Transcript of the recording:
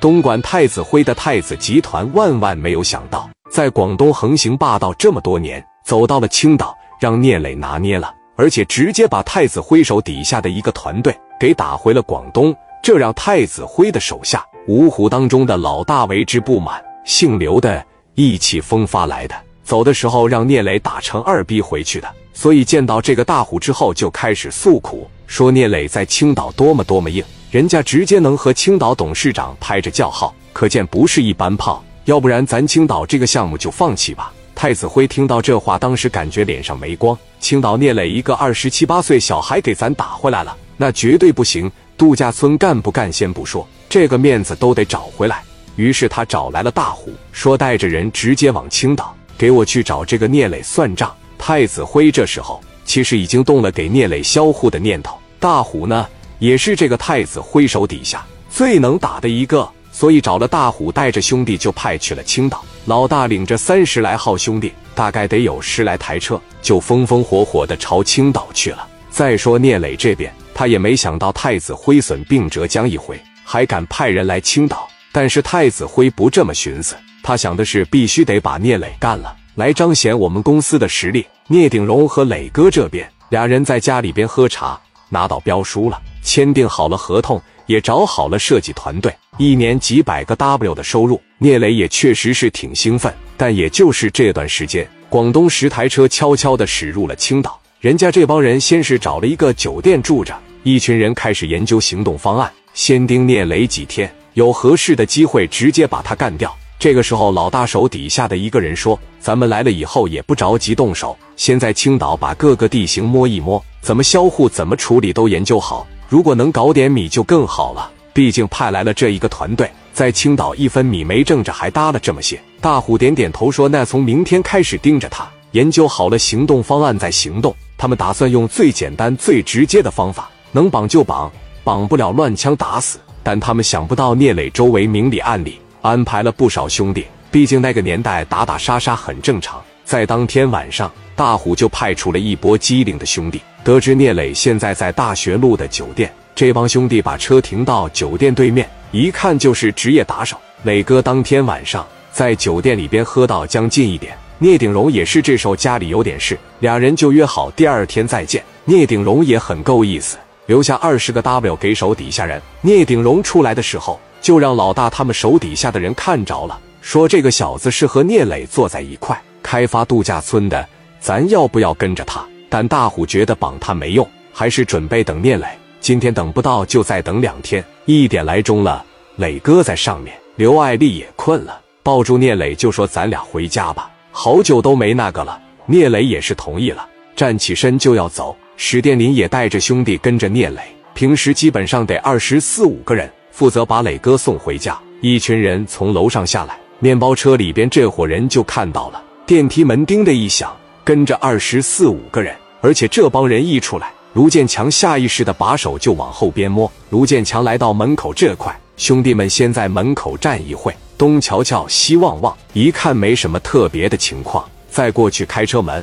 东莞太子辉的太子集团万万没有想到，在广东横行霸道这么多年，走到了青岛，让聂磊拿捏了，而且直接把太子辉手底下的一个团队给打回了广东，这让太子辉的手下五虎当中的老大为之不满。姓刘的意气风发来的，走的时候让聂磊打成二逼回去的，所以见到这个大虎之后，就开始诉苦，说聂磊在青岛多么多么硬。人家直接能和青岛董事长拍着叫号，可见不是一般炮。要不然咱青岛这个项目就放弃吧。太子辉听到这话，当时感觉脸上没光。青岛聂磊一个二十七八岁小孩给咱打回来了，那绝对不行。度假村干不干先不说，这个面子都得找回来。于是他找来了大虎，说带着人直接往青岛，给我去找这个聂磊算账。太子辉这时候其实已经动了给聂磊销户的念头。大虎呢？也是这个太子挥手底下最能打的一个，所以找了大虎带着兄弟就派去了青岛。老大领着三十来号兄弟，大概得有十来台车，就风风火火的朝青岛去了。再说聂磊这边，他也没想到太子辉损病折将一回，还敢派人来青岛。但是太子辉不这么寻思，他想的是必须得把聂磊干了，来彰显我们公司的实力。聂鼎荣和磊哥这边，俩人在家里边喝茶，拿到标书了。签订好了合同，也找好了设计团队，一年几百个 W 的收入，聂磊也确实是挺兴奋。但也就是这段时间，广东十台车悄悄的驶入了青岛。人家这帮人先是找了一个酒店住着，一群人开始研究行动方案，先盯聂磊几天，有合适的机会直接把他干掉。这个时候，老大手底下的一个人说：“咱们来了以后也不着急动手，先在青岛把各个地形摸一摸，怎么销户、怎么处理都研究好。”如果能搞点米就更好了，毕竟派来了这一个团队，在青岛一分米没挣着，还搭了这么些。大虎点点头说：“那从明天开始盯着他，研究好了行动方案再行动。他们打算用最简单、最直接的方法，能绑就绑，绑不了乱枪打死。但他们想不到聂磊周围明里暗里安排了不少兄弟，毕竟那个年代打打杀杀很正常。在当天晚上，大虎就派出了一波机灵的兄弟。”得知聂磊现在在大学路的酒店，这帮兄弟把车停到酒店对面，一看就是职业打手。磊哥当天晚上在酒店里边喝到将近一点，聂鼎荣也是这时候家里有点事，俩人就约好第二天再见。聂鼎荣也很够意思，留下二十个 W 给手底下人。聂鼎荣出来的时候，就让老大他们手底下的人看着了，说这个小子是和聂磊坐在一块开发度假村的，咱要不要跟着他？但大虎觉得绑他没用，还是准备等聂磊。今天等不到，就再等两天。一点来钟了，磊哥在上面，刘爱丽也困了，抱住聂磊就说：“咱俩回家吧，好久都没那个了。”聂磊也是同意了，站起身就要走。史殿林也带着兄弟跟着聂磊，平时基本上得二十四五个人，负责把磊哥送回家。一群人从楼上下来，面包车里边这伙人就看到了电梯门叮的一响。跟着二十四五个人，而且这帮人一出来，卢建强下意识的把手就往后边摸。卢建强来到门口这块，兄弟们先在门口站一会，东瞧瞧，西望望，一看没什么特别的情况，再过去开车门。